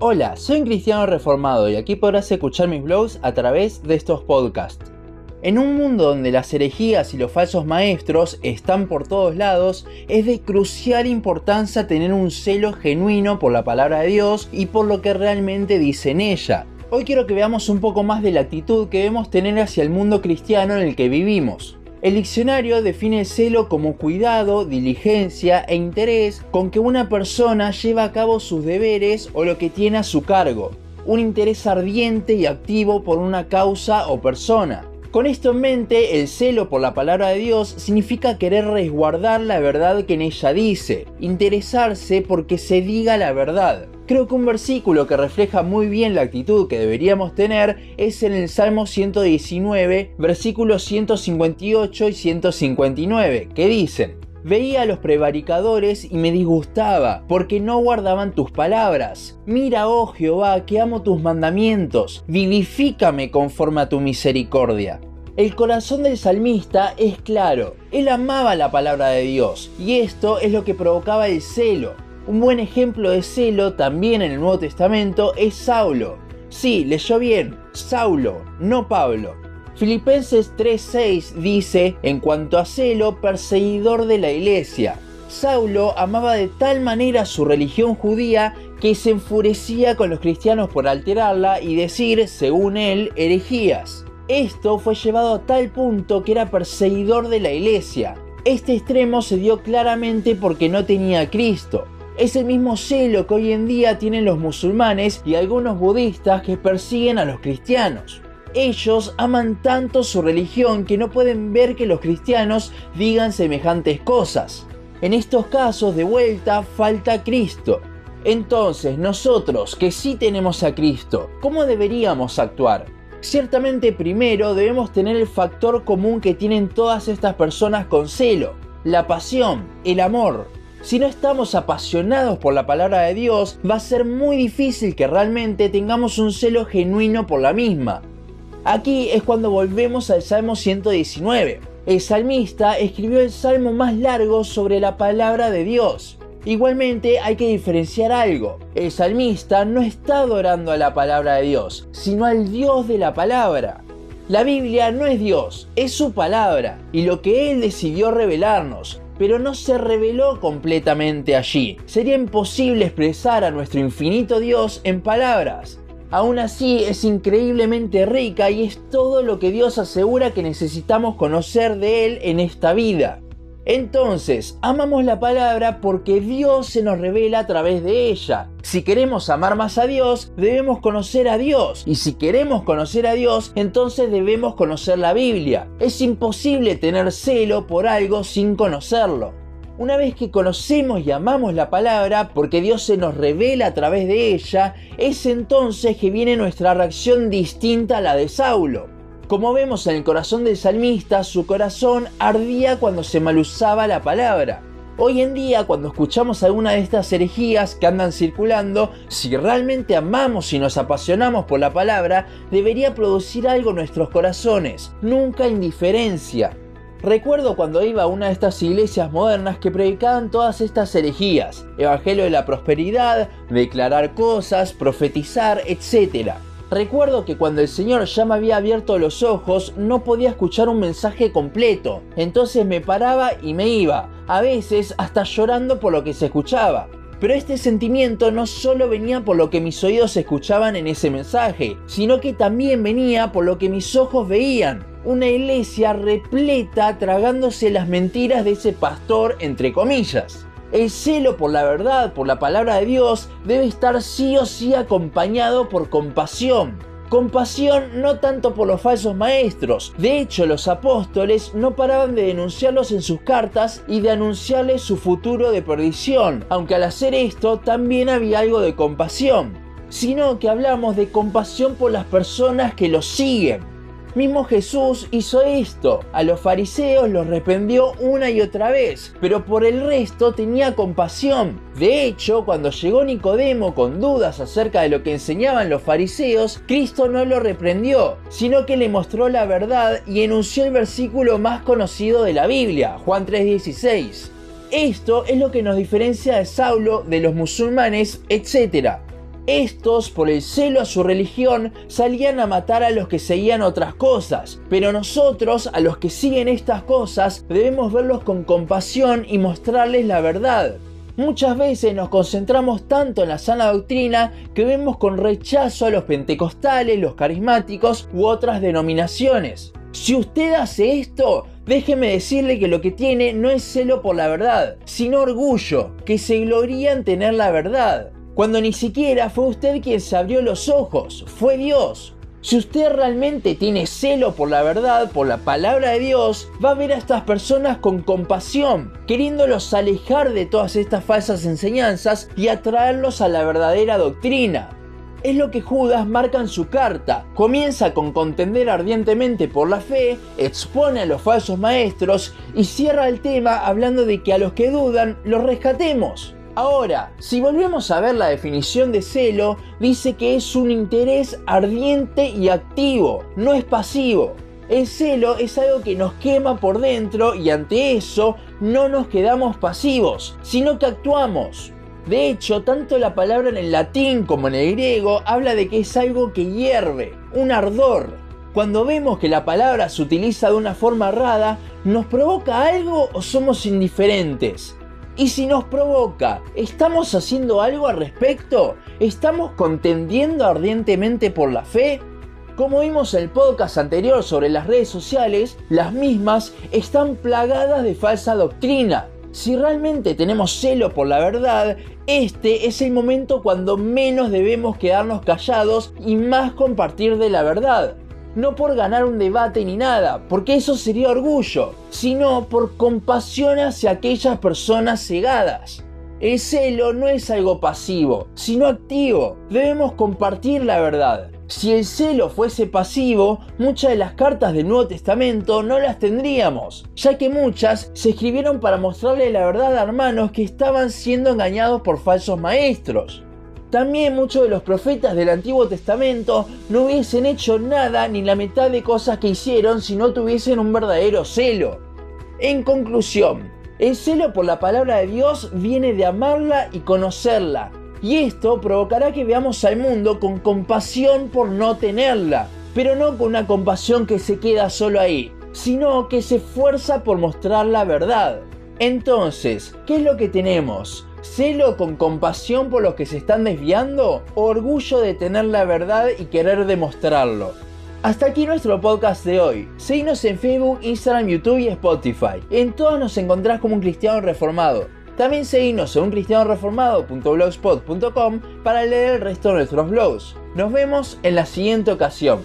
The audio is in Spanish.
Hola, soy un cristiano reformado y aquí podrás escuchar mis blogs a través de estos podcasts. En un mundo donde las herejías y los falsos maestros están por todos lados, es de crucial importancia tener un celo genuino por la palabra de Dios y por lo que realmente dice en ella. Hoy quiero que veamos un poco más de la actitud que debemos tener hacia el mundo cristiano en el que vivimos. El diccionario define el celo como cuidado, diligencia e interés con que una persona lleva a cabo sus deberes o lo que tiene a su cargo. Un interés ardiente y activo por una causa o persona. Con esto en mente, el celo por la palabra de Dios significa querer resguardar la verdad que en ella dice, interesarse porque se diga la verdad. Creo que un versículo que refleja muy bien la actitud que deberíamos tener es en el Salmo 119, versículos 158 y 159, que dicen, Veía a los prevaricadores y me disgustaba, porque no guardaban tus palabras. Mira, oh Jehová, que amo tus mandamientos, vivifícame conforme a tu misericordia. El corazón del salmista es claro, él amaba la palabra de Dios, y esto es lo que provocaba el celo. Un buen ejemplo de celo también en el Nuevo Testamento es Saulo. Sí, leyó bien, Saulo, no Pablo. Filipenses 3:6 dice, en cuanto a celo, perseguidor de la iglesia. Saulo amaba de tal manera su religión judía que se enfurecía con los cristianos por alterarla y decir, según él, herejías. Esto fue llevado a tal punto que era perseguidor de la iglesia. Este extremo se dio claramente porque no tenía a Cristo. Es el mismo celo que hoy en día tienen los musulmanes y algunos budistas que persiguen a los cristianos. Ellos aman tanto su religión que no pueden ver que los cristianos digan semejantes cosas. En estos casos, de vuelta, falta Cristo. Entonces, nosotros que sí tenemos a Cristo, ¿cómo deberíamos actuar? Ciertamente primero debemos tener el factor común que tienen todas estas personas con celo, la pasión, el amor, si no estamos apasionados por la palabra de Dios, va a ser muy difícil que realmente tengamos un celo genuino por la misma. Aquí es cuando volvemos al Salmo 119. El salmista escribió el salmo más largo sobre la palabra de Dios. Igualmente hay que diferenciar algo. El salmista no está adorando a la palabra de Dios, sino al Dios de la palabra. La Biblia no es Dios, es su palabra y lo que Él decidió revelarnos, pero no se reveló completamente allí. Sería imposible expresar a nuestro infinito Dios en palabras. Aún así es increíblemente rica y es todo lo que Dios asegura que necesitamos conocer de Él en esta vida. Entonces, amamos la palabra porque Dios se nos revela a través de ella. Si queremos amar más a Dios, debemos conocer a Dios. Y si queremos conocer a Dios, entonces debemos conocer la Biblia. Es imposible tener celo por algo sin conocerlo. Una vez que conocemos y amamos la palabra, porque Dios se nos revela a través de ella, es entonces que viene nuestra reacción distinta a la de Saulo. Como vemos en el corazón del salmista, su corazón ardía cuando se malusaba la palabra. Hoy en día, cuando escuchamos alguna de estas herejías que andan circulando, si realmente amamos y nos apasionamos por la palabra, debería producir algo en nuestros corazones, nunca indiferencia. Recuerdo cuando iba a una de estas iglesias modernas que predicaban todas estas herejías, evangelio de la prosperidad, declarar cosas, profetizar, etc. Recuerdo que cuando el Señor ya me había abierto los ojos no podía escuchar un mensaje completo, entonces me paraba y me iba, a veces hasta llorando por lo que se escuchaba. Pero este sentimiento no solo venía por lo que mis oídos escuchaban en ese mensaje, sino que también venía por lo que mis ojos veían. Una iglesia repleta tragándose las mentiras de ese pastor entre comillas. El celo por la verdad, por la palabra de Dios, debe estar sí o sí acompañado por compasión. Compasión no tanto por los falsos maestros. De hecho, los apóstoles no paraban de denunciarlos en sus cartas y de anunciarles su futuro de perdición, aunque al hacer esto también había algo de compasión, sino que hablamos de compasión por las personas que los siguen. Mismo Jesús hizo esto. A los fariseos los reprendió una y otra vez, pero por el resto tenía compasión. De hecho, cuando llegó Nicodemo con dudas acerca de lo que enseñaban los fariseos, Cristo no lo reprendió, sino que le mostró la verdad y enunció el versículo más conocido de la Biblia, Juan 3:16. Esto es lo que nos diferencia de Saulo, de los musulmanes, etc. Estos, por el celo a su religión, salían a matar a los que seguían otras cosas, pero nosotros, a los que siguen estas cosas, debemos verlos con compasión y mostrarles la verdad. Muchas veces nos concentramos tanto en la sana doctrina que vemos con rechazo a los pentecostales, los carismáticos u otras denominaciones. Si usted hace esto, déjeme decirle que lo que tiene no es celo por la verdad, sino orgullo, que se gloría en tener la verdad. Cuando ni siquiera fue usted quien se abrió los ojos, fue Dios. Si usted realmente tiene celo por la verdad, por la palabra de Dios, va a ver a estas personas con compasión, queriéndolos alejar de todas estas falsas enseñanzas y atraerlos a la verdadera doctrina. Es lo que Judas marca en su carta. Comienza con contender ardientemente por la fe, expone a los falsos maestros y cierra el tema hablando de que a los que dudan los rescatemos. Ahora, si volvemos a ver la definición de celo, dice que es un interés ardiente y activo, no es pasivo. El celo es algo que nos quema por dentro y ante eso no nos quedamos pasivos, sino que actuamos. De hecho, tanto la palabra en el latín como en el griego habla de que es algo que hierve, un ardor. Cuando vemos que la palabra se utiliza de una forma errada, ¿nos provoca algo o somos indiferentes? Y si nos provoca, ¿estamos haciendo algo al respecto? ¿Estamos contendiendo ardientemente por la fe? Como vimos en el podcast anterior sobre las redes sociales, las mismas están plagadas de falsa doctrina. Si realmente tenemos celo por la verdad, este es el momento cuando menos debemos quedarnos callados y más compartir de la verdad no por ganar un debate ni nada, porque eso sería orgullo, sino por compasión hacia aquellas personas cegadas. El celo no es algo pasivo, sino activo. Debemos compartir la verdad. Si el celo fuese pasivo, muchas de las cartas del Nuevo Testamento no las tendríamos, ya que muchas se escribieron para mostrarle la verdad a hermanos que estaban siendo engañados por falsos maestros. También muchos de los profetas del Antiguo Testamento no hubiesen hecho nada ni la mitad de cosas que hicieron si no tuviesen un verdadero celo. En conclusión, el celo por la palabra de Dios viene de amarla y conocerla, y esto provocará que veamos al mundo con compasión por no tenerla, pero no con una compasión que se queda solo ahí, sino que se esfuerza por mostrar la verdad. Entonces, ¿qué es lo que tenemos? ¿Celo con compasión por los que se están desviando? ¿Orgullo de tener la verdad y querer demostrarlo? Hasta aquí nuestro podcast de hoy. Seguinos en Facebook, Instagram, YouTube y Spotify. En todas nos encontrás como un cristiano reformado. También seguinos en uncristianoreformado.blogspot.com para leer el resto de nuestros blogs. Nos vemos en la siguiente ocasión.